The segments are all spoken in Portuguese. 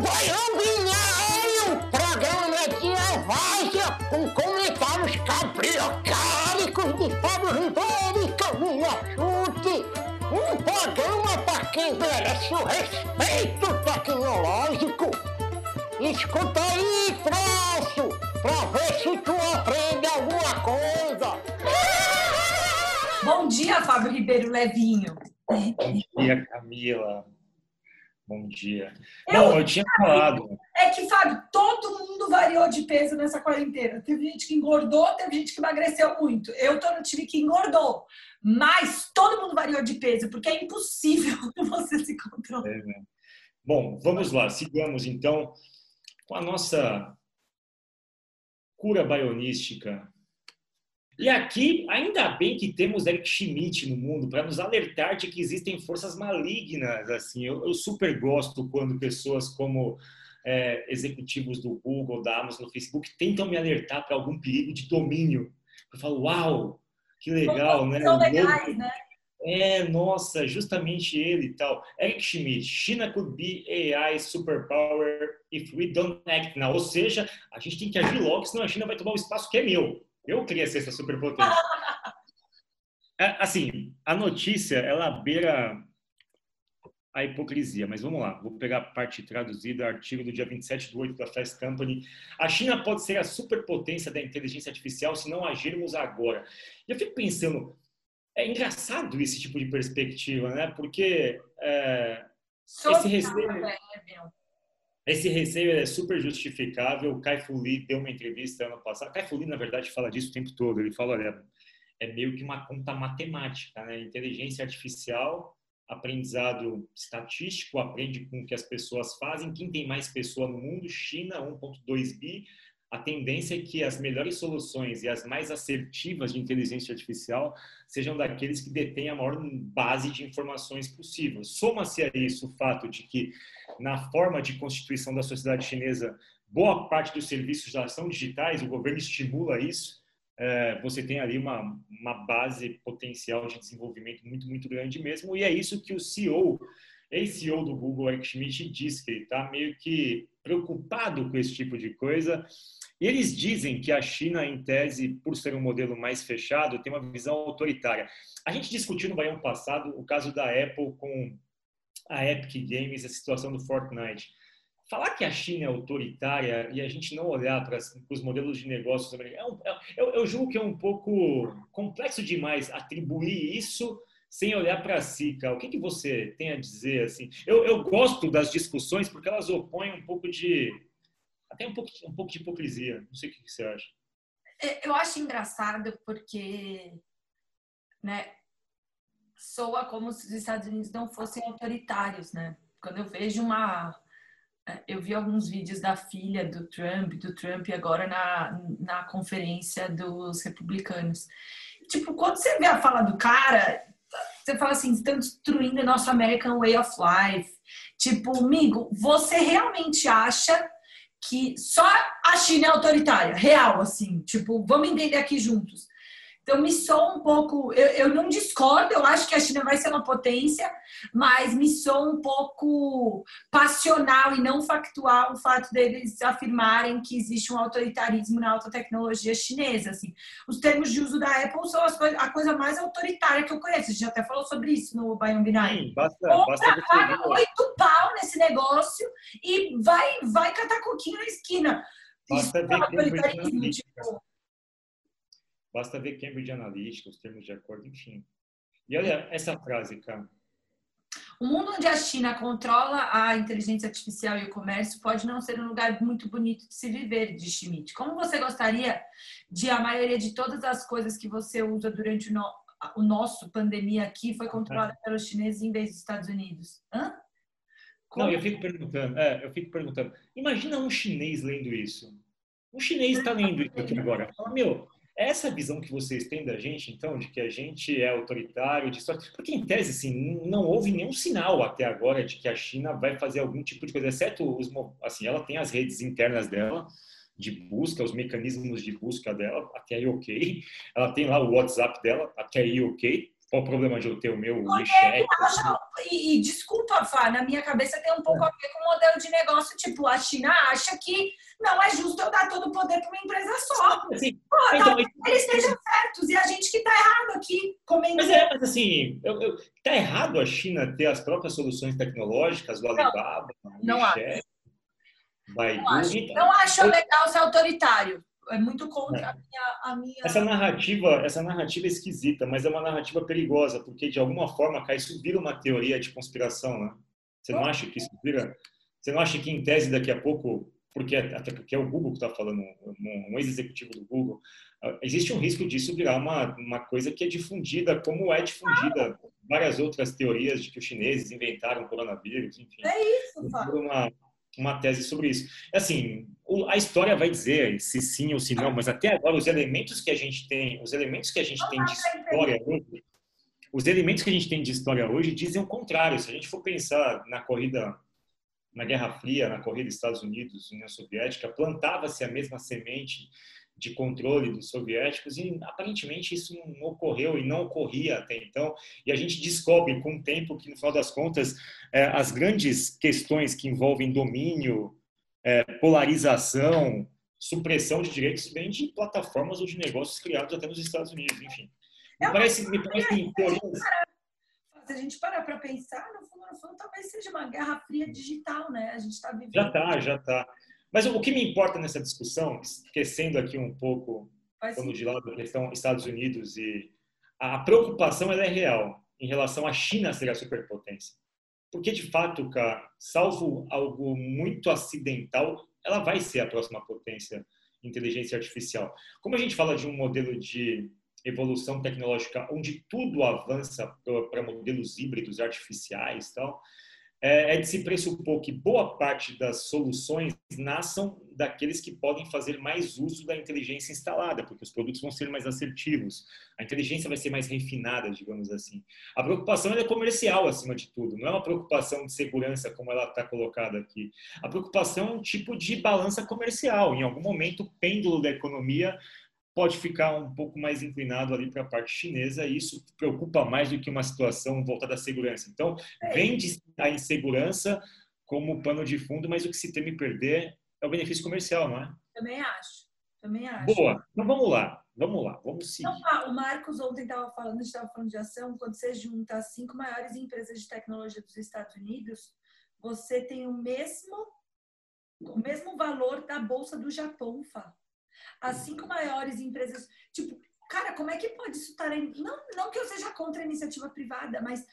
Baião Binário, programa de várzea com comentários cabriocálicos de Fábio Ribeiro e Camila Chute. Um programa para quem merece o respeito tecnológico. Escuta aí, troço, pra ver se tu aprende alguma coisa. Bom dia, Fábio Ribeiro Levinho. Bom dia, Camila. Bom dia. Eu- Não, eu tinha falado. É que, Fábio, todo mundo variou de peso nessa quarentena. Teve gente que engordou, teve gente que emagreceu muito. Eu tô no time que engordou. Mas todo mundo variou de peso, porque é impossível você se controlar. É, né? Bom, vamos lá. Sigamos então com a nossa cura baionística. E aqui, ainda bem que temos Eric Schmidt no mundo para nos alertar de que existem forças malignas. Assim, eu, eu super gosto quando pessoas como é, executivos do Google, da Amazon, do Facebook tentam me alertar para algum perigo de domínio. Eu falo, uau, que legal, né? São legais, né? É, nossa, justamente ele e tal. Eric Schmidt, China could be AI superpower if we don't act now. Ou seja, a gente tem que agir logo, senão a China vai tomar o espaço que é meu. Eu queria ser essa superpotência. É, Assim, a notícia, ela beira a hipocrisia, mas vamos lá. Vou pegar a parte traduzida, artigo do dia 27 de 8 da Fast Company. A China pode ser a superpotência da inteligência artificial se não agirmos agora. E eu fico pensando, é engraçado esse tipo de perspectiva, né? Porque é, esse receio, É, meu. Esse receio é super justificável. O Kai Fu Lee deu uma entrevista ano passado. Kai Fu Lee, na verdade, fala disso o tempo todo. Ele fala, olha, é meio que uma conta matemática, né? Inteligência artificial, aprendizado estatístico, aprende com o que as pessoas fazem. Quem tem mais pessoa no mundo? China, 1.2 bi. A tendência é que as melhores soluções e as mais assertivas de inteligência artificial sejam daqueles que detêm a maior base de informações possível. Soma-se a isso o fato de que, na forma de constituição da sociedade chinesa, boa parte dos serviços já são digitais, o governo estimula isso. É, você tem ali uma, uma base potencial de desenvolvimento muito, muito grande mesmo, e é isso que o CEO, ex-CEO do Google, Eric Schmidt, diz que ele está meio que preocupado com esse tipo de coisa. E eles dizem que a China, em tese, por ser um modelo mais fechado, tem uma visão autoritária. A gente discutiu no Baião passado o caso da Apple com a Epic Games, a situação do Fortnite. Falar que a China é autoritária e a gente não olhar para os modelos de negócios americanos, é um, é, eu, eu julgo que é um pouco complexo demais atribuir isso sem olhar para si, cara. O que, que você tem a dizer? Assim? Eu, eu gosto das discussões porque elas opõem um pouco de. até um pouco, um pouco de hipocrisia. Não sei o que, que você acha. É, Eu acho engraçado porque, né, soa como se os Estados Unidos não fossem autoritários, né? Quando eu vejo uma, é, eu vi alguns vídeos da filha do Trump, do Trump agora na, na conferência dos republicanos. Tipo, quando você vê a fala do cara, você fala assim, estão destruindo o nosso American Way of Life. Tipo, amigo, você realmente acha que só a China é autoritária, real, assim, tipo, vamos entender aqui juntos. Então, me soa um pouco. Eu, eu não discordo, eu acho que a China vai ser uma potência, mas me soa um pouco passional e não factual o fato deles afirmarem que existe um autoritarismo na alta tecnologia chinesa. Assim. Os termos de uso da Apple são as coisas, a coisa mais autoritária que eu conheço. A gente já até falou sobre isso no Bion Binário Sim, basta, compra, paga ver- oito pau nesse negócio e vai, vai catar coquinho na esquina. Basta Isso é autoritarismo, tipo, Basta ver Cambridge Analytica, os termos de acordo, enfim. E olha essa frase, cara. O mundo onde a China controla a inteligência artificial e o comércio pode não ser um lugar muito bonito de se viver, diz Schmidt. Como você gostaria de a maioria de todas as coisas que você usa durante o, no, o nosso pandemia aqui foi controlada pelos chineses em vez dos Estados Unidos? Hã? Como? Não, eu fico perguntando, é, eu fico perguntando. Imagina um chinês lendo isso. Um chinês está lendo isso aqui agora. Fala, meu, é essa visão que vocês têm da gente, então, de que a gente é autoritário, de história. Porque, em tese, assim, não houve nenhum sinal até agora de que a China vai fazer algum tipo de coisa, exceto os. Assim, ela tem as redes internas dela de busca, os mecanismos de busca dela, até aí ok. Ela tem lá o WhatsApp dela, até aí ok. Qual o problema de eu ter o meu cheque? E, e, desculpa, Fá, na minha cabeça tem um pouco a ver com o modelo de negócio. Tipo, a China acha que não é justo eu dar todo o poder para uma empresa só. Assim, Pô, então, eles estejam certos e a gente que está errado aqui comendo. Mas é, mas assim, eu, eu, tá errado a China ter as próprias soluções tecnológicas, o Alibaba, não, o WeChat, Baidu. Não acho, então, não acho legal ser autoritário é muito contra é. a, minha, a, minha, Essa narrativa, essa narrativa é esquisita, mas é uma narrativa perigosa, porque de alguma forma, cara, isso vira uma teoria de conspiração, né? Você não acha que isso vira? Você não acha que em tese daqui a pouco, porque até porque é o Google que está falando, um ex-executivo do Google, ah, existe um risco disso virar uma uma coisa que é difundida, como é difundida várias outras teorias de que os chineses inventaram o coronavírus, enfim. É isso, Fábio. Uma, uma tese sobre isso. Assim, a história vai dizer se sim ou se não, mas até agora os elementos que a gente tem, os elementos que a gente tem de história hoje, os elementos que a gente tem de história hoje dizem o contrário. Se a gente for pensar na corrida, na Guerra Fria, na corrida Estados Unidos União Soviética, plantava-se a mesma semente de controle dos soviéticos e aparentemente isso não ocorreu e não ocorria até então. E a gente descobre com o tempo que no final das contas é, as grandes questões que envolvem domínio é, polarização supressão de direitos vêm de plataformas ou de negócios criados até nos Estados Unidos enfim. Me parece me parece se a gente parar para pensar no fundo talvez seja uma guerra fria digital né a gente está vivendo já está já está mas o que me importa nessa discussão, esquecendo aqui um pouco, quando de lado a questão Estados Unidos e a preocupação ela é real em relação à China ser a superpotência. Porque, de fato, cara, salvo algo muito acidental, ela vai ser a próxima potência inteligência artificial. Como a gente fala de um modelo de evolução tecnológica onde tudo avança para modelos híbridos artificiais tal, é, é de se pressupor que boa parte das soluções nasçam daqueles que podem fazer mais uso da inteligência instalada, porque os produtos vão ser mais assertivos, a inteligência vai ser mais refinada, digamos assim. A preocupação é comercial, acima de tudo, não é uma preocupação de segurança, como ela está colocada aqui. A preocupação é um tipo de balança comercial. Em algum momento, o pêndulo da economia pode ficar um pouco mais inclinado ali para a parte chinesa e isso preocupa mais do que uma situação voltada à segurança. Então, é. vende a insegurança como pano de fundo, mas o que se teme perder é o benefício comercial, não é? Também acho. Também acho. Boa. Então vamos lá. Vamos lá, vamos seguir. Então, o Marcos ontem estava falando, estava falando de ação, quando você junta as cinco maiores empresas de tecnologia dos Estados Unidos, você tem o mesmo o mesmo valor da bolsa do Japão, Fá as cinco maiores empresas. Tipo, cara, como é que pode isso estar. Não, não que eu seja contra a iniciativa privada, mas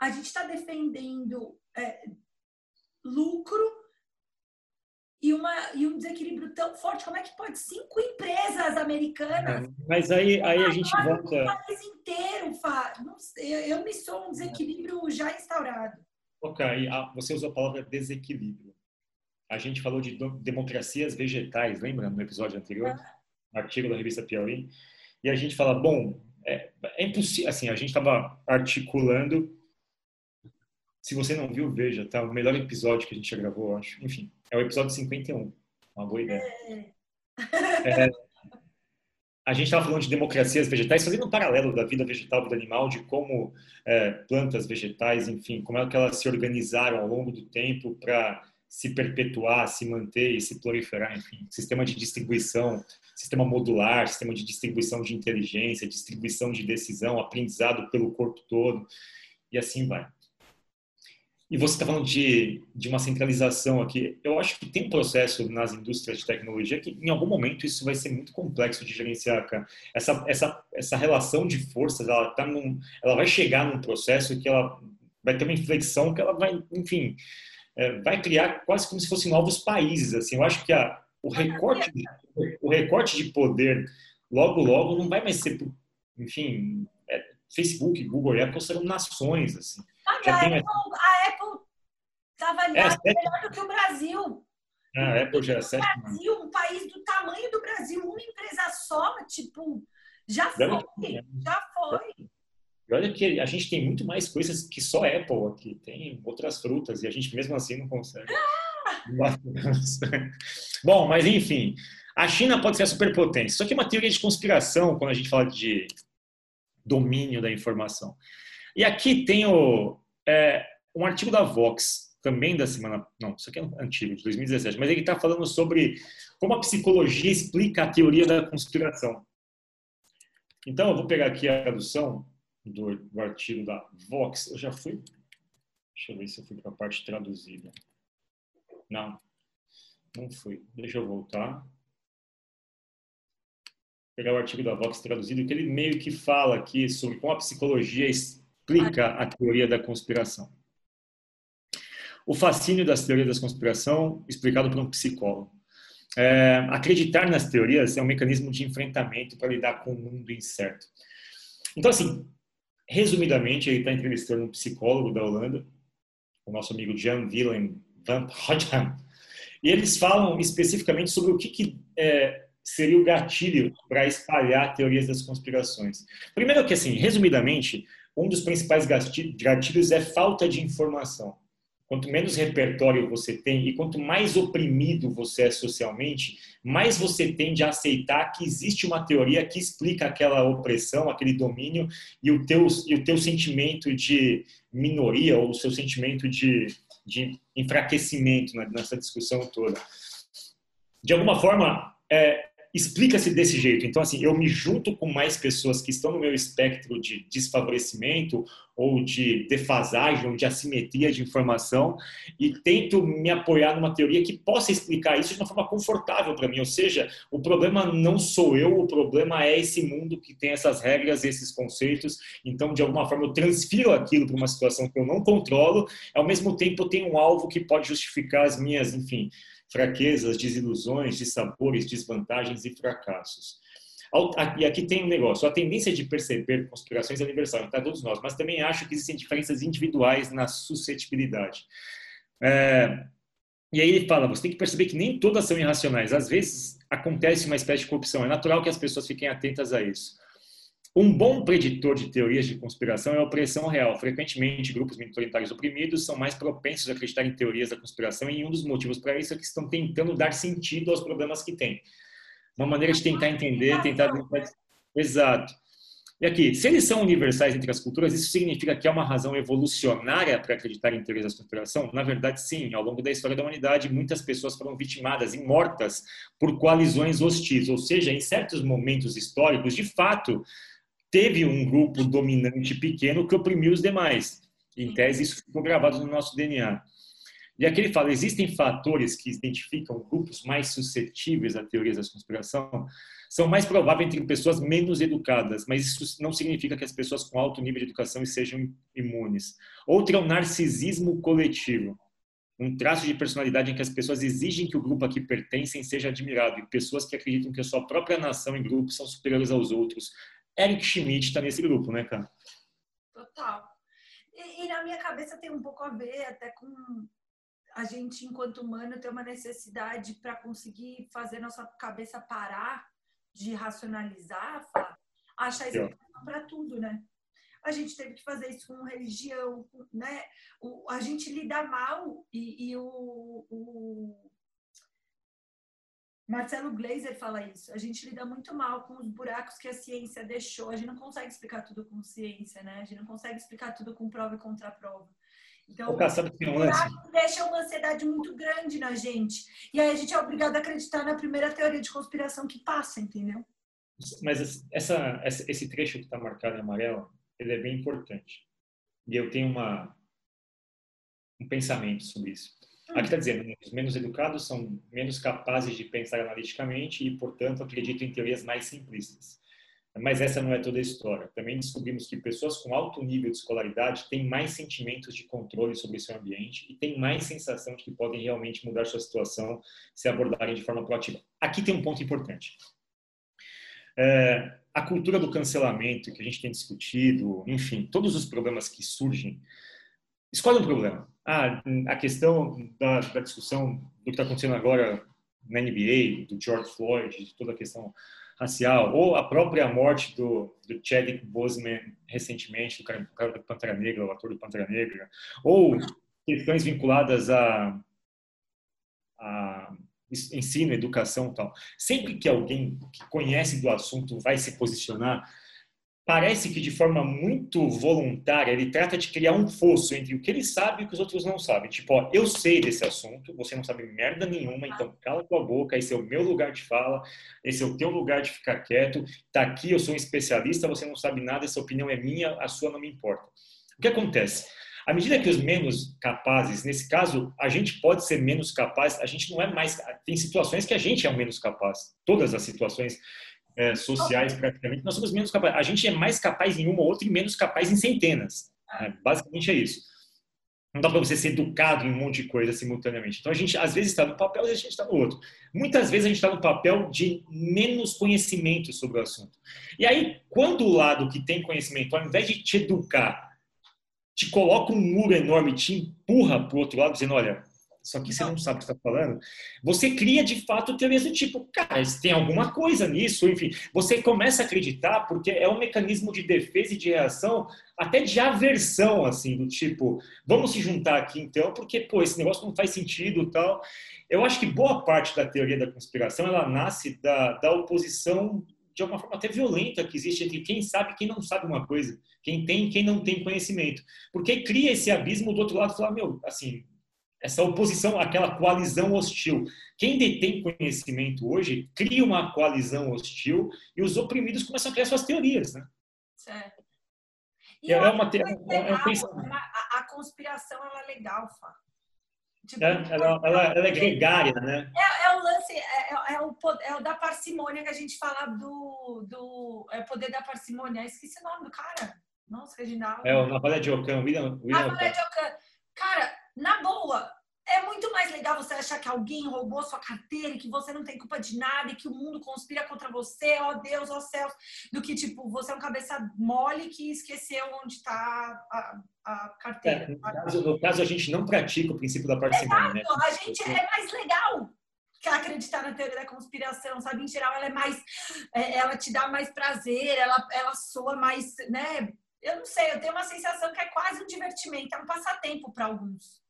a gente está defendendo é, lucro e, uma, e um desequilíbrio tão forte. Como é que pode cinco empresas americanas? Mas aí, aí a gente volta. O país inteiro, Fá. Eu me sou um desequilíbrio já instaurado. Ok, você usou a palavra desequilíbrio a gente falou de democracias vegetais, lembra no episódio anterior? Um artigo da revista Piauí. E a gente fala, bom, é, é impossível, assim, a gente estava articulando. Se você não viu, veja, tá? O melhor episódio que a gente já gravou, acho. Enfim, é o episódio 51. Uma boa ideia. É, a gente estava falando de democracias vegetais, fazendo um paralelo da vida vegetal, vida animal, de como é, plantas vegetais, enfim, como é que elas se organizaram ao longo do tempo para se perpetuar, se manter e se proliferar, enfim, sistema de distribuição, sistema modular, sistema de distribuição de inteligência, distribuição de decisão, aprendizado pelo corpo todo e assim vai. E você está falando de, de uma centralização aqui. Eu acho que tem um processo nas indústrias de tecnologia que, em algum momento, isso vai ser muito complexo de gerenciar. Essa, essa, essa relação de forças, ela, tá num, ela vai chegar num processo que ela vai ter uma inflexão que ela vai, enfim, é, vai criar quase como se fossem novos países. Assim, eu acho que a, o recorte, de, o recorte de poder logo logo não vai mais ser, enfim, é, Facebook, Google e Apple serão nações assim. Ah, a, Apple, a Apple está avaliada é, melhor do que o Brasil. Ah, a Apple já é sétima. Brasil, um país do tamanho do Brasil, uma empresa só, tipo, já foi, já foi. E olha que a gente tem muito mais coisas que só Apple aqui. Tem outras frutas e a gente mesmo assim não consegue. Bom, mas enfim. A China pode ser a superpotência. Isso aqui é uma teoria de conspiração quando a gente fala de domínio da informação. E aqui tem o, é, um artigo da Vox, também da semana. Não, isso aqui é antigo, de 2017, mas ele está falando sobre como a psicologia explica a teoria da conspiração. Então, eu vou pegar aqui a tradução do, do artigo da Vox. Eu já fui. Deixa eu ver se eu fui para a parte traduzida. Não, não fui. Deixa eu voltar. Pegar o artigo da Vox traduzido, que ele meio que fala aqui sobre como a psicologia explica a teoria da conspiração. O fascínio das teorias da conspiração, explicado por um psicólogo. É, acreditar nas teorias é um mecanismo de enfrentamento para lidar com o mundo incerto. Então, assim, resumidamente, ele está entrevistando um psicólogo da Holanda, o nosso amigo Jan Willem van Hodgman, e eles falam especificamente sobre o que, que é, seria o gatilho para espalhar teorias das conspirações. Primeiro que, assim, resumidamente, um dos principais gatilhos é falta de informação. Quanto menos repertório você tem e quanto mais oprimido você é socialmente, mais você tende a aceitar que existe uma teoria que explica aquela opressão, aquele domínio e o teu, e o teu sentimento de minoria ou o seu sentimento de, de enfraquecimento nessa discussão toda. De alguma forma, é, explica-se desse jeito. Então, assim, eu me junto com mais pessoas que estão no meu espectro de desfavorecimento ou de defasagem ou de assimetria de informação e tento me apoiar numa teoria que possa explicar isso de uma forma confortável para mim. Ou seja, o problema não sou eu, o problema é esse mundo que tem essas regras, esses conceitos. Então, de alguma forma, eu transfiro aquilo para uma situação que eu não controlo. Ao mesmo tempo, eu tenho um alvo que pode justificar as minhas, enfim, fraquezas, desilusões, dissabores, desvantagens e fracassos. E aqui tem um negócio, a tendência de perceber conspirações é universal, está todos nós, mas também acho que existem diferenças individuais na suscetibilidade. É, e aí ele fala, você tem que perceber que nem todas são irracionais. Às vezes acontece uma espécie de corrupção. É natural que as pessoas fiquem atentas a isso. Um bom preditor de teorias de conspiração é a opressão real. Frequentemente, grupos minoritários oprimidos são mais propensos a acreditar em teorias da conspiração e um dos motivos para isso é que estão tentando dar sentido aos problemas que têm. Uma maneira de tentar entender, tentar... Exato. E aqui, se eles são universais entre as culturas, isso significa que há uma razão evolucionária para acreditar em teorias da conspiração? Na verdade, sim. Ao longo da história da humanidade, muitas pessoas foram vitimadas e mortas por coalizões hostis. Ou seja, em certos momentos históricos, de fato, teve um grupo dominante pequeno que oprimiu os demais. Em tese, isso ficou gravado no nosso DNA. E aqui ele fala: existem fatores que identificam grupos mais suscetíveis a teorias da conspiração, são mais prováveis entre pessoas menos educadas, mas isso não significa que as pessoas com alto nível de educação sejam imunes. Outro é o narcisismo coletivo, um traço de personalidade em que as pessoas exigem que o grupo a que pertencem seja admirado, e pessoas que acreditam que a sua própria nação e grupo são superiores aos outros, Eric Schmidt está nesse grupo, né, cara? Total. E, e, na minha cabeça tem um pouco a ver até com a gente, enquanto humano, ter uma necessidade para conseguir fazer nossa cabeça parar de racionalizar, achar explicação para tudo, né? A gente teve que fazer isso com religião, né? O, a gente lida mal e, e o, o Marcelo Gleiser fala isso. A gente lida muito mal com os buracos que a ciência deixou. A gente não consegue explicar tudo com ciência, né? A gente não consegue explicar tudo com prova e contra-prova. Então, o sabe que um lance. deixa uma ansiedade muito grande na gente. E aí a gente é obrigado a acreditar na primeira teoria de conspiração que passa, entendeu? Mas essa, esse trecho que está marcado em amarelo, ele é bem importante. E eu tenho uma, um pensamento sobre isso. Aqui está dizendo, os menos educados são menos capazes de pensar analiticamente e, portanto, acreditam em teorias mais simplistas. Mas essa não é toda a história. Também descobrimos que pessoas com alto nível de escolaridade têm mais sentimentos de controle sobre seu ambiente e têm mais sensação de que podem realmente mudar sua situação se abordarem de forma proativa. Aqui tem um ponto importante. É, a cultura do cancelamento que a gente tem discutido, enfim, todos os problemas que surgem, escolhe um problema. Ah, a questão da, da discussão do que está acontecendo agora na NBA, do George Floyd, de toda a questão racial, ou a própria morte do, do Chadwick Boseman recentemente, do cara, do cara do Pantera Negra, o ator do Pantera Negra, ou questões vinculadas a, a ensino, educação tal. Sempre que alguém que conhece do assunto vai se posicionar, parece que de forma muito voluntária ele trata de criar um fosso entre o que ele sabe e o que os outros não sabem. Tipo, ó, eu sei desse assunto, você não sabe merda nenhuma, então cala tua boca, esse é o meu lugar de fala, esse é o teu lugar de ficar quieto. Tá aqui, eu sou um especialista, você não sabe nada, essa opinião é minha, a sua não me importa. O que acontece? À medida que os menos capazes, nesse caso, a gente pode ser menos capaz, a gente não é mais. Tem situações que a gente é o menos capaz. Todas as situações é, sociais, praticamente, nós somos menos capazes. A gente é mais capaz em uma ou outra e menos capaz em centenas. Né? Basicamente é isso. Não dá para você ser educado em um monte de coisa simultaneamente. Então a gente às vezes está no papel, vezes a gente está no outro. Muitas vezes a gente está no papel de menos conhecimento sobre o assunto. E aí, quando o lado que tem conhecimento, ao invés de te educar, te coloca um muro enorme, te empurra para o outro lado, dizendo: olha, isso aqui você não sabe o que está falando. Você cria de fato teorias do tipo, cara, tem alguma coisa nisso, enfim. Você começa a acreditar porque é um mecanismo de defesa e de reação, até de aversão, assim, do tipo, vamos se juntar aqui então, porque, pô, esse negócio não faz sentido tal. Eu acho que boa parte da teoria da conspiração ela nasce da, da oposição de alguma forma até violenta que existe entre quem sabe e quem não sabe uma coisa, quem tem e quem não tem conhecimento. Porque cria esse abismo do outro lado, falar, meu, assim, essa oposição, aquela coalizão hostil. Quem detém conhecimento hoje cria uma coalizão hostil e os oprimidos começam a criar suas teorias, né? Certo. E é, uma te... é, um pensamento. A, a, conspiração ela é legal, Fá. Tipo, é, ela, ela, ela, é gregária, né? É, é o lance, é, é, é, o, é o da parcimônia que a gente fala do, do é o poder da parcimônia. esqueci o nome do cara. Nossa, Reginaldo. É o Navalha de Ocã, William, William Navalha de Ocã. Cara, na boa, é muito mais legal você achar que alguém roubou sua carteira e que você não tem culpa de nada e que o mundo conspira contra você, ó Deus, ó céus, do que, tipo, você é um cabeça mole que esqueceu onde está a, a, carteira. É, no, caso, no, caso, a gente não pratica o princípio da parcimônia. Né? A gente é mais legal que acreditar na teoria da conspiração, sabe? Em geral, ela é mais... É, ela te dá mais prazer, ela, ela soa mais, né? Eu não sei, eu tenho uma sensação que é quase um divertimento, é um passatempo para alguns.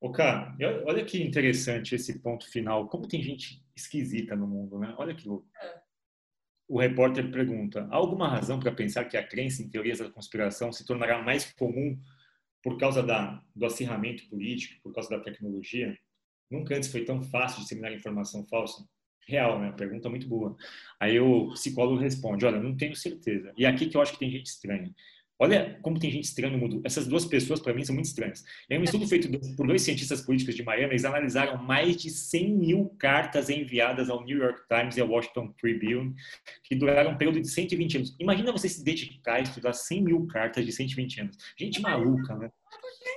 Ô, cara, olha que interessante esse ponto final. Como tem gente esquisita no mundo, né? Olha que louco. É. O repórter pergunta: há alguma razão para pensar que a crença em teorias da conspiração se tornará mais comum por causa da, do acirramento político, por causa da tecnologia? Nunca antes foi tão fácil disseminar informação falsa? Real, né? Pergunta muito boa. Aí o psicólogo responde: olha, não tenho certeza. E aqui que eu acho que tem gente estranha. Olha como tem gente estranha no mundo. Essas duas pessoas, para mim, são muito estranhas. Em um estudo feito por dois cientistas políticos de Miami, eles analisaram mais de 100 mil cartas enviadas ao New York Times e ao Washington Tribune, que duraram um período de 120 anos. Imagina você se dedicar a estudar 100 mil cartas de 120 anos. Gente maluca, né?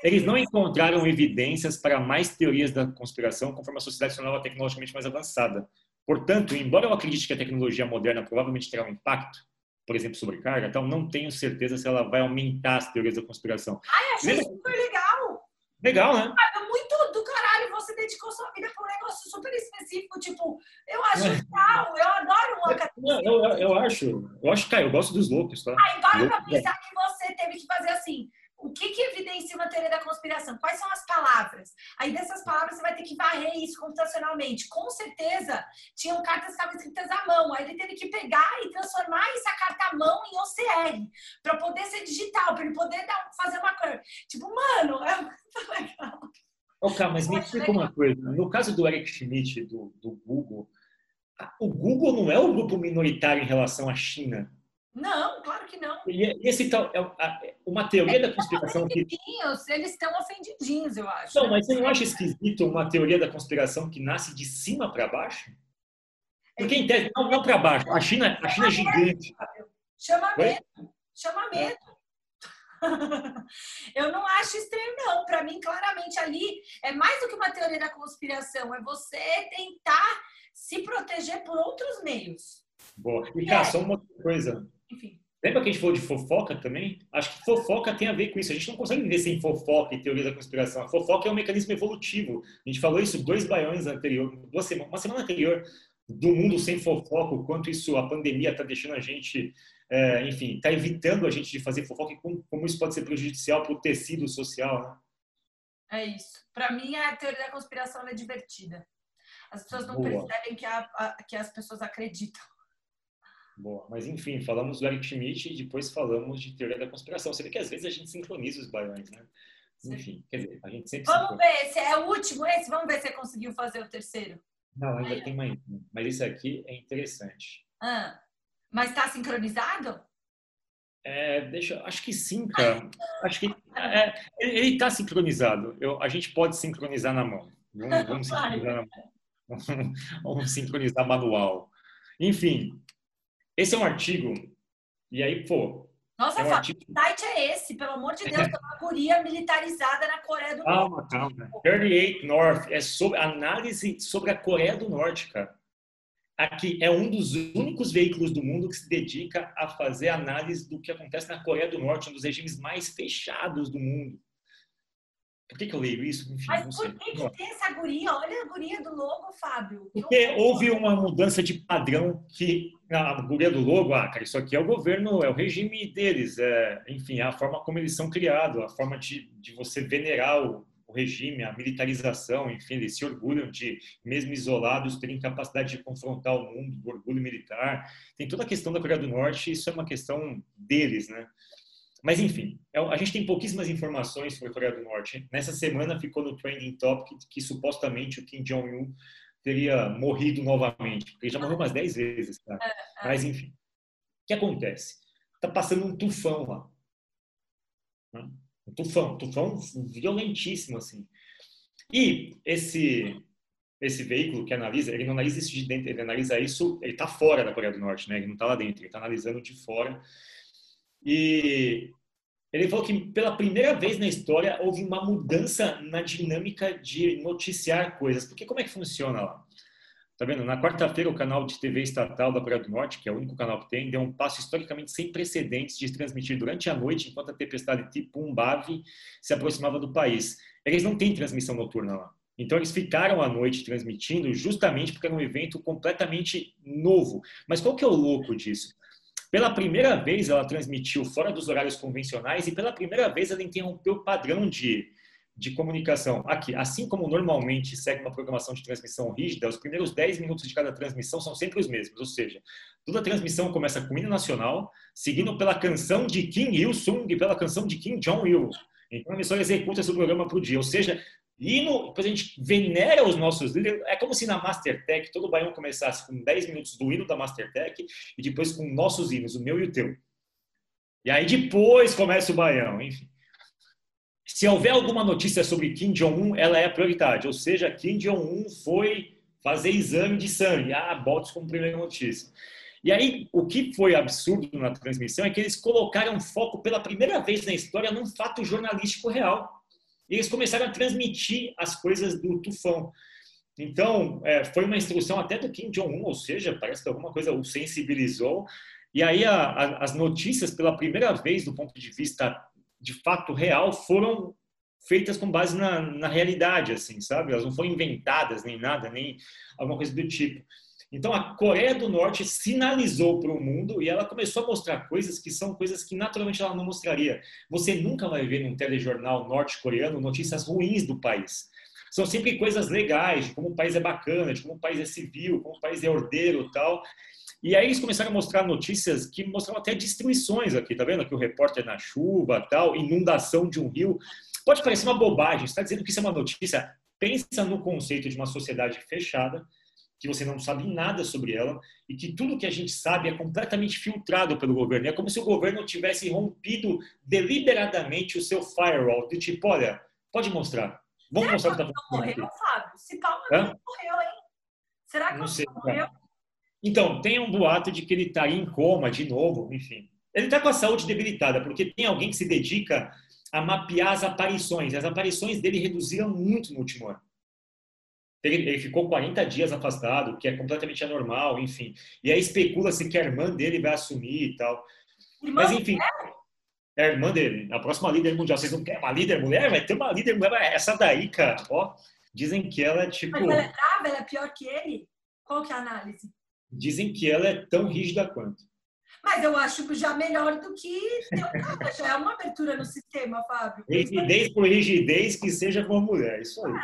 Eles não encontraram evidências para mais teorias da conspiração conforme a sociedade se tornava tecnologicamente mais avançada. Portanto, embora eu acredite que a tecnologia moderna provavelmente terá um impacto, por exemplo, sobrecarga, então não tenho certeza se ela vai aumentar as teorias da conspiração. Ai, achei Lembra? super legal! Legal, né? Ah, muito do caralho, você dedicou sua vida para um negócio super específico, tipo, eu acho é. legal, eu adoro o academia. Eu, eu, eu, acho, eu acho, cara, eu gosto dos loucos, tá? Aí, para pra pensar que você teve que fazer assim, o que, que evidencia uma teoria da conspiração? Quais são as palavras? Aí dessas palavras você vai ter que varrer isso computacionalmente. Com certeza tinham cartas que estavam escritas à mão. Aí ele teve que pegar e transformar essa carta à mão em OCR para poder ser digital, para ele poder dar, fazer uma cor. Tipo, mano, é muito legal. Cara, mas me explica uma coisa. No caso do Eric Schmidt, do, do Google, o Google não é um grupo minoritário em relação à China. Não, claro que não. E esse tal, é uma teoria eles da conspiração que. Eles estão ofendidinhos, eu acho. Não, mas você não acha esquisito uma teoria da conspiração que nasce de cima para baixo? Porque em tese, não, não para baixo. A China, a China é gigante. Chama medo. Chama medo. Eu não acho estranho, não. Para mim, claramente, ali é mais do que uma teoria da conspiração. É você tentar se proteger por outros meios. Boa. E, cara, só uma coisa. Enfim. Lembra que a gente falou de fofoca também? Acho que fofoca tem a ver com isso. A gente não consegue viver sem fofoca e teoria da conspiração. A fofoca é um mecanismo evolutivo. A gente falou isso dois baiões anterior, duas semanas, uma semana anterior, do mundo sem fofoca, o quanto isso, a pandemia está deixando a gente, é, enfim, está evitando a gente de fazer fofoca e como, como isso pode ser prejudicial para o tecido social. Né? É isso. Para mim, a teoria da conspiração é divertida. As pessoas não Boa. percebem que, a, a, que as pessoas acreditam. Boa. Mas, enfim, falamos do Eric Schmidt e depois falamos de teoria da conspiração. Você vê que às vezes a gente sincroniza os baiões, né? Enfim, quer dizer, a gente sempre. Vamos ver, esse é o último esse? Vamos ver se você conseguiu fazer o terceiro. Não, ainda Aí. tem mais. Mas esse aqui é interessante. Ah, mas está sincronizado? É, deixa, acho que sim, cara. Acho que é, ele está sincronizado. Eu, a gente pode sincronizar na mão. Vamos, vamos sincronizar na mão. vamos sincronizar manual. Enfim, esse é um artigo. E aí, pô, nossa, é um artigo... que site é esse? Pelo amor de Deus, tem uma guria militarizada na Coreia do calma, Norte. Calma, calma. 38 North é sobre análise sobre a Coreia do Norte, cara. Aqui é um dos únicos veículos do mundo que se dedica a fazer análise do que acontece na Coreia do Norte, um dos regimes mais fechados do mundo. Por que, que eu leio isso? Enfim, Mas por que, que tem essa guria? Olha a guria do logo, Fábio. Porque houve uma mudança de padrão que a guria do logo, ah, cara, isso aqui é o governo, é o regime deles, é, enfim, é a forma como eles são criados, a forma de, de você venerar o, o regime, a militarização, enfim, eles se orgulham de, mesmo isolados, terem capacidade de confrontar o mundo, o orgulho militar. Tem toda a questão da Coreia do Norte, isso é uma questão deles, né? Mas, enfim, é a gente tem pouquíssimas informações sobre a Coreia do Norte. Nessa semana ficou no trending topic que, que supostamente o Kim Jong-un teria morrido novamente, porque ele já morreu umas 10 vezes. Tá? Mas, enfim, o que acontece? Está passando um tufão lá. Né? Um tufão, um tufão violentíssimo, assim. E esse esse veículo que analisa, ele não analisa isso de dentro, ele analisa isso, ele está fora da Coreia do Norte, né? Ele não está lá dentro, ele está analisando de fora e ele falou que pela primeira vez na história houve uma mudança na dinâmica de noticiar coisas. Porque como é que funciona lá? Tá vendo? Na quarta-feira, o canal de TV estatal da Coreia do Norte, que é o único canal que tem, deu um passo historicamente sem precedentes de transmitir durante a noite, enquanto a tempestade Tipumbave se aproximava do país. Eles não têm transmissão noturna lá. Então, eles ficaram à noite transmitindo justamente porque era um evento completamente novo. Mas qual que é o louco disso? Pela primeira vez, ela transmitiu fora dos horários convencionais e pela primeira vez ela interrompeu o padrão de, de comunicação. Aqui, assim como normalmente segue uma programação de transmissão rígida, os primeiros 10 minutos de cada transmissão são sempre os mesmos. Ou seja, toda transmissão começa com o hino nacional, seguindo pela canção de Kim Il-sung e pela canção de Kim Jong-il. Então a emissora executa esse programa para o dia. Ou seja, e no, depois a gente venera os nossos líderes. É como se na Mastertech todo o baião começasse com 10 minutos do hino da Mastertech e depois com nossos hinos, o meu e o teu. E aí depois começa o baião, enfim. Se houver alguma notícia sobre Kim Jong-un, ela é a prioridade. Ou seja, Kim Jong-un foi fazer exame de sangue. Ah, botos como primeira notícia. E aí, o que foi absurdo na transmissão é que eles colocaram foco pela primeira vez na história num fato jornalístico real. E eles começaram a transmitir as coisas do tufão. Então, é, foi uma instrução até do Kim Jong-un, ou seja, parece que alguma coisa o sensibilizou. E aí a, a, as notícias, pela primeira vez, do ponto de vista de fato real, foram feitas com base na, na realidade, assim, sabe? Elas não foram inventadas nem nada, nem alguma coisa do tipo. Então, a Coreia do Norte sinalizou para o mundo e ela começou a mostrar coisas que são coisas que naturalmente ela não mostraria. Você nunca vai ver num telejornal norte-coreano notícias ruins do país. São sempre coisas legais, de como o país é bacana, de como o país é civil, como o país é ordeiro tal. E aí eles começaram a mostrar notícias que mostravam até destruições aqui, tá vendo? Que o repórter na chuva, tal, inundação de um rio. Pode parecer uma bobagem, está dizendo que isso é uma notícia. Pensa no conceito de uma sociedade fechada, que você não sabe nada sobre ela e que tudo que a gente sabe é completamente filtrado pelo governo. É como se o governo tivesse rompido deliberadamente o seu firewall, de tipo, olha, pode mostrar. Vamos Será mostrar o que está acontecendo. morreu, Fábio? Se Palma não morreu, hein? Será que não sei, morreu? Então, tem um boato de que ele está em coma de novo, enfim. Ele está com a saúde debilitada, porque tem alguém que se dedica a mapear as aparições. As aparições dele reduziram muito no último ano. Ele, ficou 40 dias afastado, que é completamente anormal, enfim. E aí especula-se que a irmã dele vai assumir e tal. Irmã Mas, enfim, é a irmã dele, a próxima líder mundial. Vocês não querem uma líder mulher? Vai ter uma líder mulher. Essa daí, cara, ó, dizem que ela é tipo. Mas ela é brava, ela é pior que ele? Qual que é a análise? Dizem que ela é tão rígida quanto. Mas eu acho já melhor do que ter um cara, já é uma abertura no sistema, Fábio. Rigidez por rigidez que seja com a mulher, isso aí. É,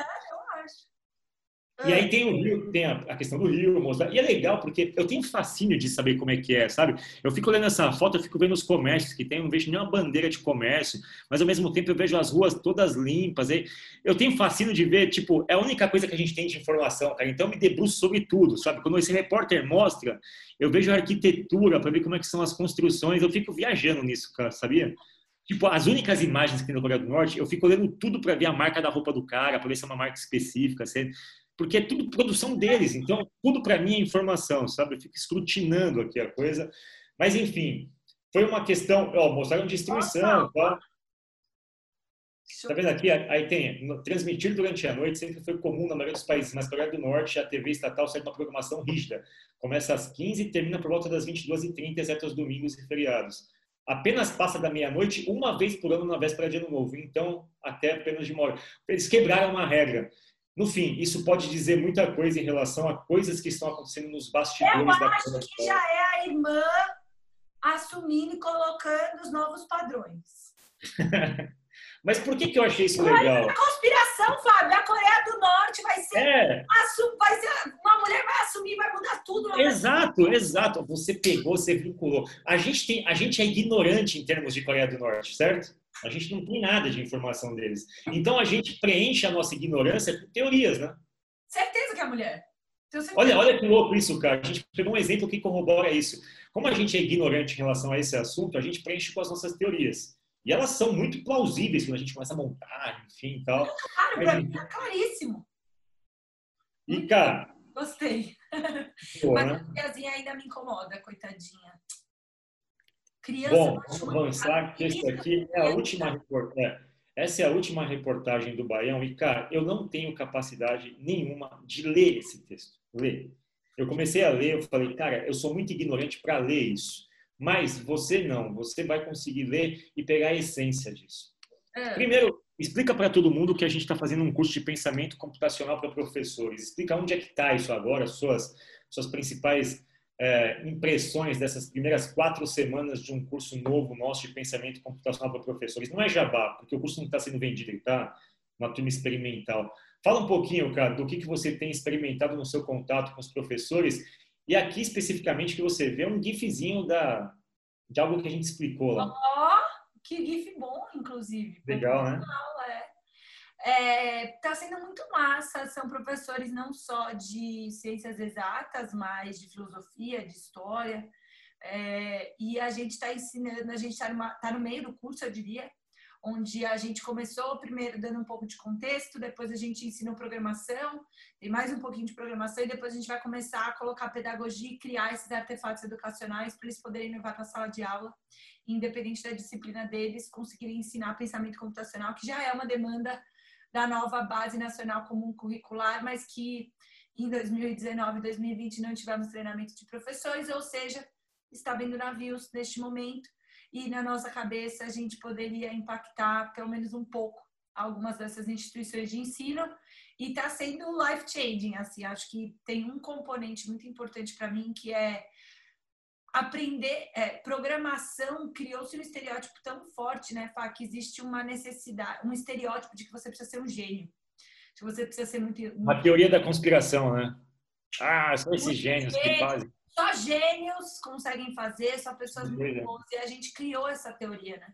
E aí tem o Rio, tem a, questão do Rio, mostrar. E é legal porque eu tenho fascínio de saber como é que é, sabe? Eu fico olhando essa foto, eu fico vendo os comércios que tem, eu não vejo nenhuma bandeira de comércio, mas ao mesmo tempo eu vejo as ruas todas limpas. E eu tenho fascínio de ver, tipo, é a única coisa que a gente tem de informação, cara. Então eu me debruço sobre tudo, sabe? Quando esse repórter mostra, eu vejo a arquitetura para ver como é que são as construções, eu fico viajando nisso, cara, sabia? Tipo, as únicas imagens que tem no Coreia do Norte, eu fico olhando tudo para ver a marca da roupa do cara, para ver se é uma marca específica, se é porque é tudo produção deles. Então, tudo para mim é informação, sabe? Eu fico escrutinando aqui a coisa. Mas, enfim, foi uma questão. Ó, mostraram destruição, tá? Tá vendo aqui? Aí tem transmitir durante a noite sempre foi comum na maioria dos países, mas Coreia do Norte a TV estatal segue uma programação rígida. Começa às 15 e termina por volta das 22h30, exceto aos domingos e feriados. Apenas passa da meia-noite uma vez por ano na véspera de Ano Novo, então até apenas de uma hora. Eles quebraram uma regra. No fim, isso pode dizer muita coisa em relação a coisas que estão acontecendo nos bastidores Eu da acho que já é a irmã assumindo e colocando os novos padrões. Mas por que, que eu achei isso legal? É conspiração, Fábio. A Coreia do Norte vai ser, é. vai ser. Uma mulher vai assumir, vai mudar tudo. Exato, exato. Você pegou, você vinculou. A gente, tem, a gente é ignorante em termos de Coreia do Norte, certo? A gente não tem nada de informação deles. Então a gente preenche a nossa ignorância com teorias, né? Certeza que é mulher. Olha, olha que louco isso, cara. A gente pegou um exemplo que corrobora isso. Como a gente é ignorante em relação a esse assunto, a gente preenche com as nossas teorias. E elas são muito plausíveis quando a gente começa a montar, enfim, tal. Claro, pra mim tá claríssimo. E, cara... Gostei. Pô, Mas né? a ainda me incomoda, coitadinha. Criança Bom, vamos avançar, que esse aqui é a última reportagem. É, essa é a última reportagem do Baião e, cara, eu não tenho capacidade nenhuma de ler esse texto. Ler. Eu comecei a ler, eu falei, cara, eu sou muito ignorante para ler isso. Mas você não, você vai conseguir ler e pegar a essência disso. É. Primeiro, explica para todo mundo que a gente está fazendo um curso de pensamento computacional para professores. Explica onde é que está isso agora, suas, suas principais é, impressões dessas primeiras quatro semanas de um curso novo nosso de pensamento computacional para professores. Não é jabá, porque o curso não está sendo vendido, ele está uma turma experimental. Fala um pouquinho, cara, do que, que você tem experimentado no seu contato com os professores e aqui especificamente que você vê um gifzinho da, de algo que a gente explicou lá. Ó, oh, que gif bom, inclusive. Legal, né? Está é, sendo muito massa. São professores não só de ciências exatas, mas de filosofia, de história. É, e a gente está ensinando, a gente está tá no meio do curso, eu diria, onde a gente começou primeiro dando um pouco de contexto, depois a gente ensinou programação, tem mais um pouquinho de programação, e depois a gente vai começar a colocar pedagogia e criar esses artefatos educacionais para eles poderem levar para a sala de aula, independente da disciplina deles, conseguirem ensinar pensamento computacional, que já é uma demanda da nova Base Nacional Comum Curricular, mas que em 2019 e 2020 não tivemos treinamento de professores, ou seja, está vendo navios neste momento. E na nossa cabeça a gente poderia impactar pelo menos um pouco algumas dessas instituições de ensino. E está sendo life changing assim. Acho que tem um componente muito importante para mim que é aprender é, programação criou-se um estereótipo tão forte, né, Fá, que existe uma necessidade, um estereótipo de que você precisa ser um gênio, que você precisa ser muito, muito... a teoria da conspiração, né? Ah, são esses gênios que fazem. Só gênios conseguem fazer, só pessoas muito boas. E a gente criou essa teoria, né?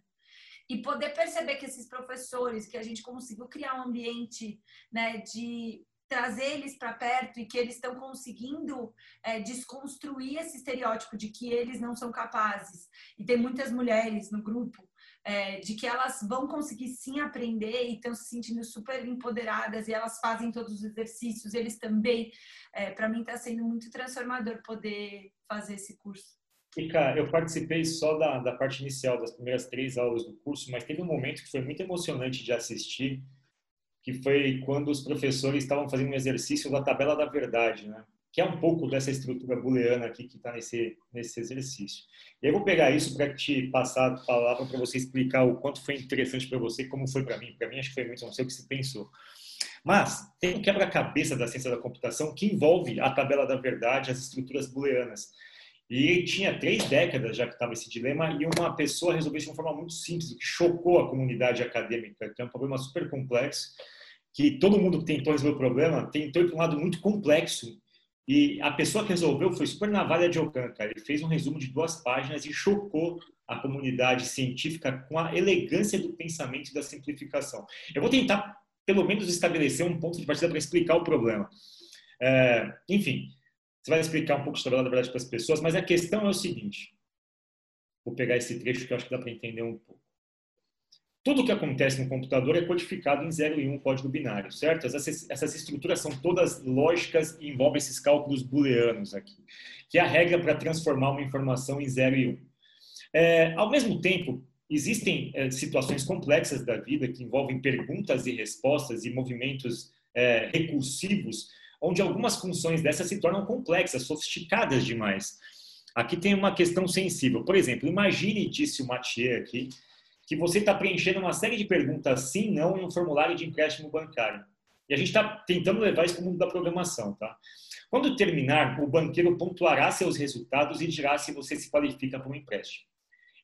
E poder perceber que esses professores, que a gente conseguiu criar um ambiente né, de trazer eles para perto e que eles estão conseguindo é, desconstruir esse estereótipo de que eles não são capazes. E tem muitas mulheres no grupo é, de que elas vão conseguir sim aprender e estão se sentindo super empoderadas e elas fazem todos os exercícios. Eles também, é, para mim, está sendo muito transformador poder fazer esse curso. E, cara, eu participei só da, da parte inicial, das primeiras três aulas do curso, mas teve um momento que foi muito emocionante de assistir, que foi quando os professores estavam fazendo um exercício da tabela da verdade, né? que é um pouco dessa estrutura booleana aqui que está nesse, nesse exercício. E eu vou pegar isso para te passar a palavra para você explicar o quanto foi interessante para você, como foi para mim. Para mim, acho que foi muito, não sei o que você pensou. Mas tem um quebra-cabeça da ciência da computação que envolve a tabela da verdade, as estruturas booleanas. E tinha três décadas já que estava esse dilema e uma pessoa resolveu isso de uma forma muito simples, que chocou a comunidade acadêmica, que é um problema super complexo. que todo mundo tentou resolver o problema, tentou ir para um lado muito complexo. E a pessoa que resolveu foi super navalha de Ocan, cara. Ele fez um resumo de duas páginas e chocou a comunidade científica com a elegância do pensamento e da simplificação. Eu vou tentar, pelo menos, estabelecer um ponto de partida para explicar o problema. É, enfim, você vai explicar um pouco de tabela da verdade para as pessoas, mas a questão é o seguinte. Vou pegar esse trecho que eu acho que dá para entender um pouco. Tudo que acontece no computador é codificado em 0 e 1 um código binário, certo? Essas, essas estruturas são todas lógicas e envolvem esses cálculos booleanos aqui, que é a regra para transformar uma informação em 0 e 1. Um. É, ao mesmo tempo, existem é, situações complexas da vida que envolvem perguntas e respostas e movimentos é, recursivos, onde algumas funções dessas se tornam complexas, sofisticadas demais. Aqui tem uma questão sensível. Por exemplo, imagine, disse o Mathieu aqui, que você está preenchendo uma série de perguntas sim, não em um formulário de empréstimo bancário. E a gente está tentando levar isso para o mundo da programação, tá? Quando terminar, o banqueiro pontuará seus resultados e dirá se você se qualifica para um empréstimo.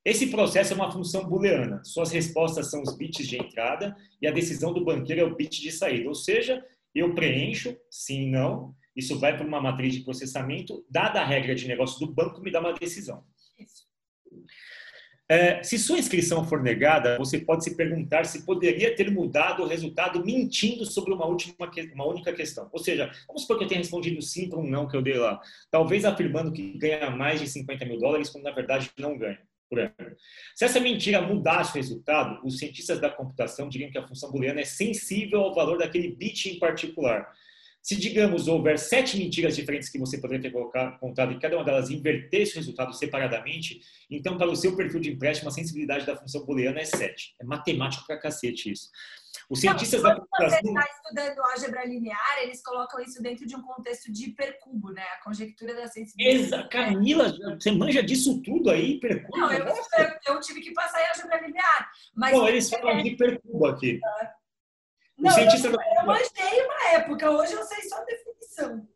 Esse processo é uma função booleana. Suas respostas são os bits de entrada e a decisão do banqueiro é o bit de saída. Ou seja, eu preencho sim, não, isso vai para uma matriz de processamento, dada a regra de negócio do banco, me dá uma decisão. É, se sua inscrição for negada, você pode se perguntar se poderia ter mudado o resultado mentindo sobre uma, última, uma única questão. Ou seja, vamos supor que eu tenha respondido sim para um não que eu dei lá. Talvez afirmando que ganha mais de 50 mil dólares, quando na verdade não ganha. Por ano. Se essa mentira mudasse o resultado, os cientistas da computação diriam que a função booleana é sensível ao valor daquele bit em particular. Se, digamos, houver sete mentiras diferentes que você poderia ter contado e cada uma delas invertesse o resultado separadamente, então, para o seu perfil de empréstimo, a sensibilidade da função booleana é 7. É matemático pra cacete isso. Os cientistas Não, da computação... Quando você está estudando álgebra linear, eles colocam isso dentro de um contexto de hipercubo, né? A conjectura da sensibilidade. Exato. Camila, você manja disso tudo aí, hipercubo? Não, eu, eu, eu tive que passar em álgebra linear. Mas Bom, eles falam de hipercubo aqui. Não, cientista eu, da... eu manjei uma época, hoje eu sei só a definição.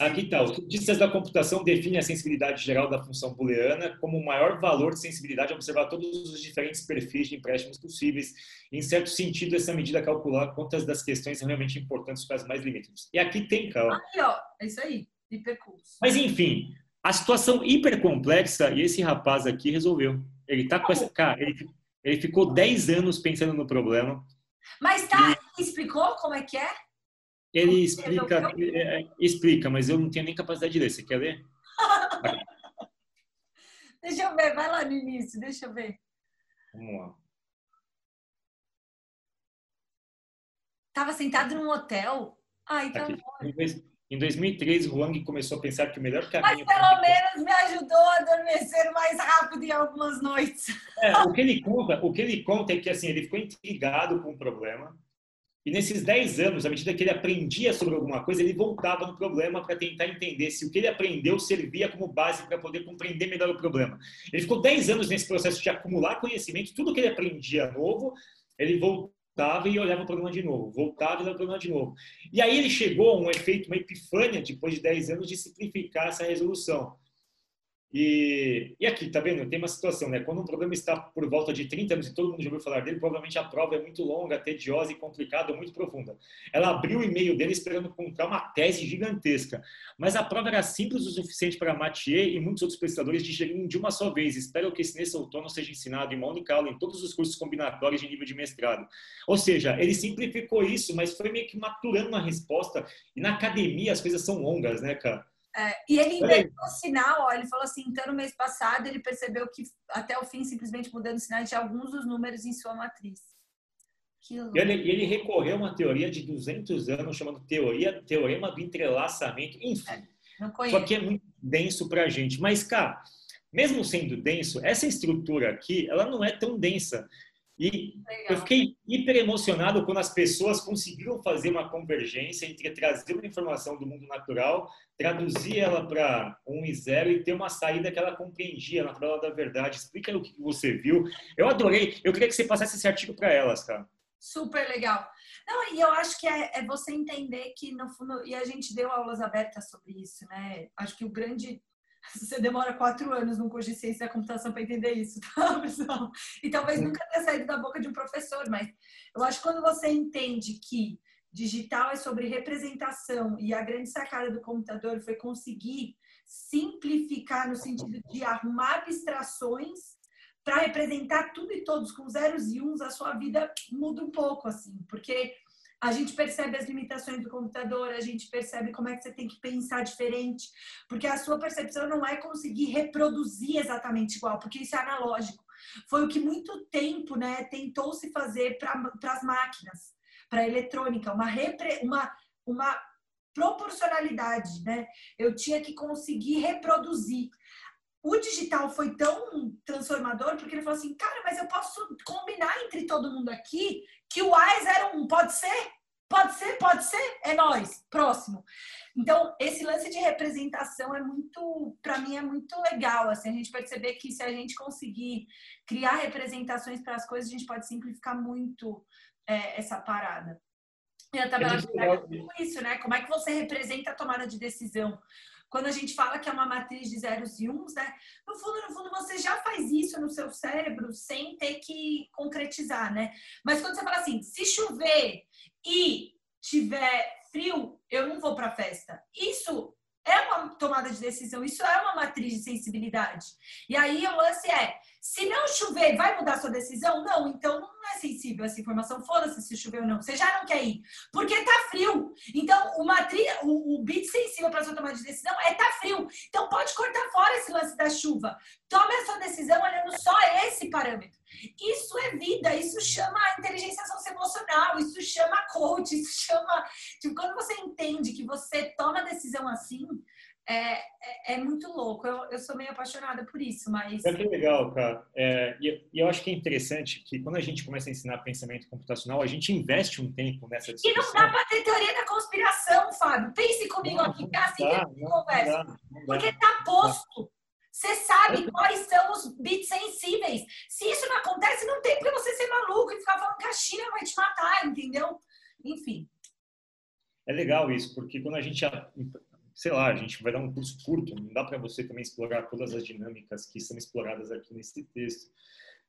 Aqui está. Os cientistas da computação definem a sensibilidade geral da função booleana como o maior valor de sensibilidade a observar todos os diferentes perfis de empréstimos possíveis. Em certo sentido, essa medida calcular quantas das questões são realmente importantes para as mais limítrofes. E aqui tem, calma. Aqui, ó. É isso aí. Hipercurso. Mas, enfim, a situação hipercomplexa e esse rapaz aqui resolveu. Ele tá com essa... Cara, ele, ele ficou 10 anos pensando no problema mas tá, e... explicou como é que é? Ele explica, é, explica, mas eu não tenho nem capacidade de ler. Você quer ler? deixa eu ver, vai lá no início, deixa eu ver. Vamos lá. Tava sentado num hotel? Ai, tá bom. Em 2003, Huang começou a pensar que o melhor caminho... Mas pelo menos me ajudou a adormecer mais rápido em algumas noites. É, o, que ele conta, o que ele conta é que assim, ele ficou intrigado com o problema e nesses 10 anos, à medida que ele aprendia sobre alguma coisa, ele voltava no problema para tentar entender se o que ele aprendeu servia como base para poder compreender melhor o problema. Ele ficou 10 anos nesse processo de acumular conhecimento, tudo que ele aprendia novo, ele voltou voltava e olhava o problema de novo, voltava e olhava o problema de novo. E aí ele chegou a um efeito, uma epifânia, depois de 10 anos, de simplificar essa resolução. E, e aqui, tá vendo? Tem uma situação, né? Quando um problema está por volta de 30 anos e todo mundo já ouviu falar dele, provavelmente a prova é muito longa, tediosa e complicada, muito profunda. Ela abriu o e-mail dele esperando encontrar uma tese gigantesca, mas a prova era simples o suficiente para Mathieu e muitos outros pesquisadores digerirem de uma só vez. Espero que esse nesse outono seja ensinado em uma única aula em todos os cursos combinatórios de nível de mestrado. Ou seja, ele simplificou isso, mas foi meio que maturando uma resposta. E na academia as coisas são longas, né, cara? É, e ele inventou o sinal, ó, ele falou assim, então no mês passado ele percebeu que até o fim, simplesmente mudando o sinal de alguns dos números em sua matriz. Ele, ele, recorreu a uma teoria de 200 anos, chamando teoria, teorema do entrelaçamento, enfim. É, só que é muito denso para a gente. Mas, cara, mesmo sendo denso, essa estrutura aqui, ela não é tão densa. E Legal. eu fiquei hiper emocionado quando as pessoas conseguiram fazer uma convergência entre trazer uma informação do mundo natural, traduzir ela para 1 e 0 e ter uma saída que ela compreendia na tabela da verdade. Explica o que você viu. Eu adorei. Eu queria que você passasse esse artigo para elas, cara. Super legal. Não, e eu acho que é, é, você entender que, no fundo, e a gente deu aulas abertas sobre isso, né? Acho que o grande você demora quatro anos num curso de ciência da computação para entender isso, tá, pessoal? E talvez nunca tenha saído da boca de um professor, mas eu acho que quando você entende que Digital é sobre representação e a grande sacada do computador foi conseguir simplificar no sentido de arrumar abstrações para representar tudo e todos com zeros e uns, a sua vida muda um pouco assim, porque a gente percebe as limitações do computador, a gente percebe como é que você tem que pensar diferente, porque a sua percepção não é conseguir reproduzir exatamente igual, porque isso é analógico. Foi o que muito tempo, né, tentou se fazer para as máquinas, para a eletrônica, uma, repre, uma, uma proporcionalidade, né? Eu tinha que conseguir reproduzir. O digital foi tão transformador porque ele falou assim, cara, mas eu posso combinar entre todo mundo aqui que o A é 01, pode ser? Pode ser, pode ser, é nós, próximo. Então, esse lance de representação é muito, para mim, é muito legal, assim, a gente perceber que se a gente conseguir criar representações para as coisas, a gente pode simplificar muito é, essa parada. E a tabela é isso, né? Como é que você representa a tomada de decisão? Quando a gente fala que é uma matriz de zeros e uns, né? No fundo, no fundo, você já faz isso no seu cérebro sem ter que concretizar, né? Mas quando você fala assim, se chover e tiver frio, eu não vou para festa. Isso é uma tomada de decisão, isso é uma matriz de sensibilidade. E aí o lance é: se não chover, vai mudar sua decisão? Não, então não é sensível essa informação. Foda-se se chover ou não. Você já não quer ir. Porque tá frio. Então, o, matri... o, o bit sensível para sua tomada de decisão é tá frio. Então, pode cortar fora esse lance da chuva. Tome a sua decisão olhando só esse parâmetro. Isso é vida, isso chama inteligência socioemocional, isso chama coach, isso chama. Tipo, quando você entende que você toma decisão assim, é, é, é, muito louco. Eu, eu sou meio apaixonada por isso, mas. É que legal, cara. É, e, e, eu acho que é interessante que quando a gente começa a ensinar pensamento computacional, a gente investe um tempo nessa discussão. E não dá para ter teoria da conspiração, Fábio. Pense comigo não, aqui, tá? Assim não, conversa. Dá, Porque tá posto. Você sabe quais são os bits sensíveis. Se isso não acontece, não tem porque você ser maluco e ficar falando que a China vai te matar, entendeu? Enfim. É legal isso, porque quando a gente sei lá, a gente vai dar um curso curto, não dá para você também explorar todas as dinâmicas que são exploradas aqui nesse texto.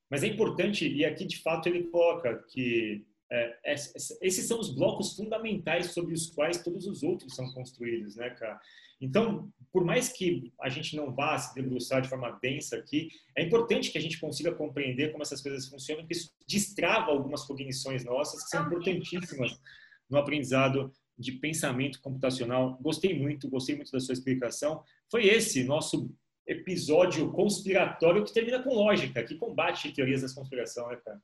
Mas é importante, e aqui de fato ele coloca que é, esses são os blocos fundamentais sobre os quais todos os outros são construídos, né, cara? Então, por mais que a gente não vá se debruçar de forma densa aqui, é importante que a gente consiga compreender como essas coisas funcionam, porque isso destrava algumas cognições nossas que são importantíssimas no aprendizado de pensamento computacional. Gostei muito, gostei muito da sua explicação. Foi esse nosso episódio conspiratório que termina com lógica, que combate teorias da conspiração, né, cara?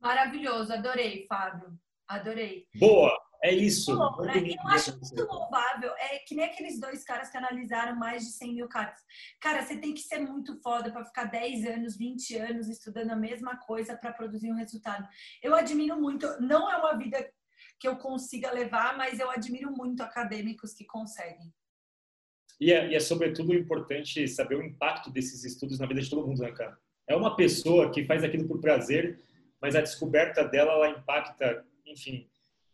Maravilhoso, adorei, Fábio. Adorei. Boa, é isso. Bom, né? Eu acho muito louvável. É que nem aqueles dois caras que analisaram mais de 100 mil cartas. Cara, você tem que ser muito foda para ficar 10 anos, 20 anos estudando a mesma coisa para produzir um resultado. Eu admiro muito. Não é uma vida que eu consiga levar, mas eu admiro muito acadêmicos que conseguem. E é, e é sobretudo importante saber o impacto desses estudos na vida de todo mundo, né, cara? É uma pessoa que faz aquilo por prazer, mas a descoberta dela ela impacta, enfim,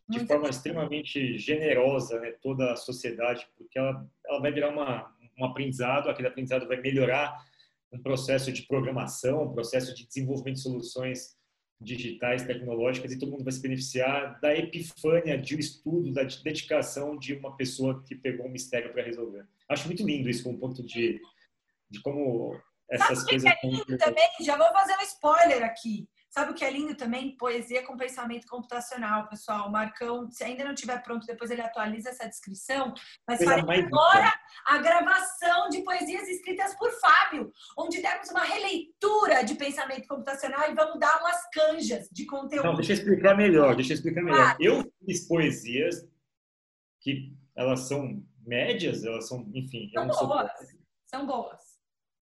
de muito forma extremamente generosa, né, toda a sociedade, porque ela, ela vai virar uma, um aprendizado, aquele aprendizado vai melhorar um processo de programação, um processo de desenvolvimento de soluções digitais, tecnológicas, e todo mundo vai se beneficiar da epifânia de um estudo, da dedicação de uma pessoa que pegou um mistério para resolver. Acho muito lindo isso como ponto de, de como essas Sabe coisas... Que é lindo também? Já vou fazer um spoiler aqui. Sabe o que é lindo também? Poesia com pensamento computacional, pessoal. O Marcão, se ainda não estiver pronto, depois ele atualiza essa descrição. Mas farei agora a gravação de poesias escritas por Fábio, onde demos uma releitura de pensamento computacional e vamos dar umas canjas de conteúdo. Não, deixa eu explicar melhor. Deixa eu explicar melhor. Eu fiz poesias que elas são médias, elas são, enfim, são boas. Sou... São boas.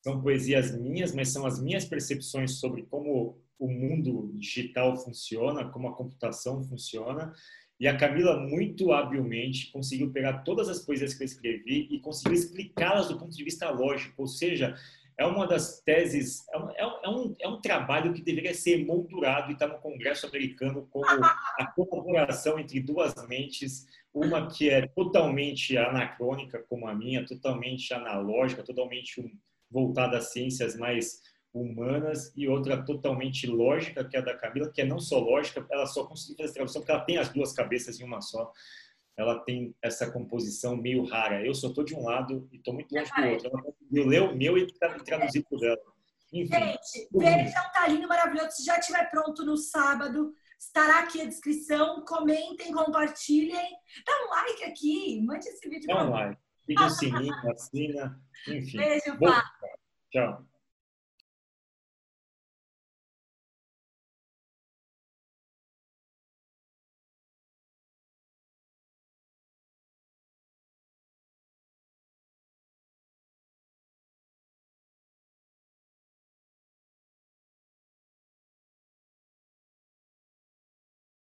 São poesias minhas, mas são as minhas percepções sobre como o mundo digital funciona, como a computação funciona. E a Camila, muito habilmente, conseguiu pegar todas as poesias que eu escrevi e conseguiu explicá-las do ponto de vista lógico. Ou seja, é uma das teses, é um, é um, é um trabalho que deveria ser moldurado e está no Congresso americano como a colaboração entre duas mentes, uma que é totalmente anacrônica, como a minha, totalmente analógica, totalmente voltada às ciências mais humanas e outra totalmente lógica, que é a da Camila, que é não só lógica, ela só conseguiu fazer tradução porque ela tem as duas cabeças em uma só. Ela tem essa composição meio rara. Eu só estou de um lado e estou muito longe do outro. Ela conseguiu ler o meu e traduzir por ela. Enfim, Gente, vejam, tá lindo, maravilhoso. Se já estiver pronto no sábado, estará aqui a descrição. Comentem, compartilhem. Dá um like aqui, mande esse vídeo. Dá um like. Fique o sininho, assina, enfim. Beijo, Bom, Tchau.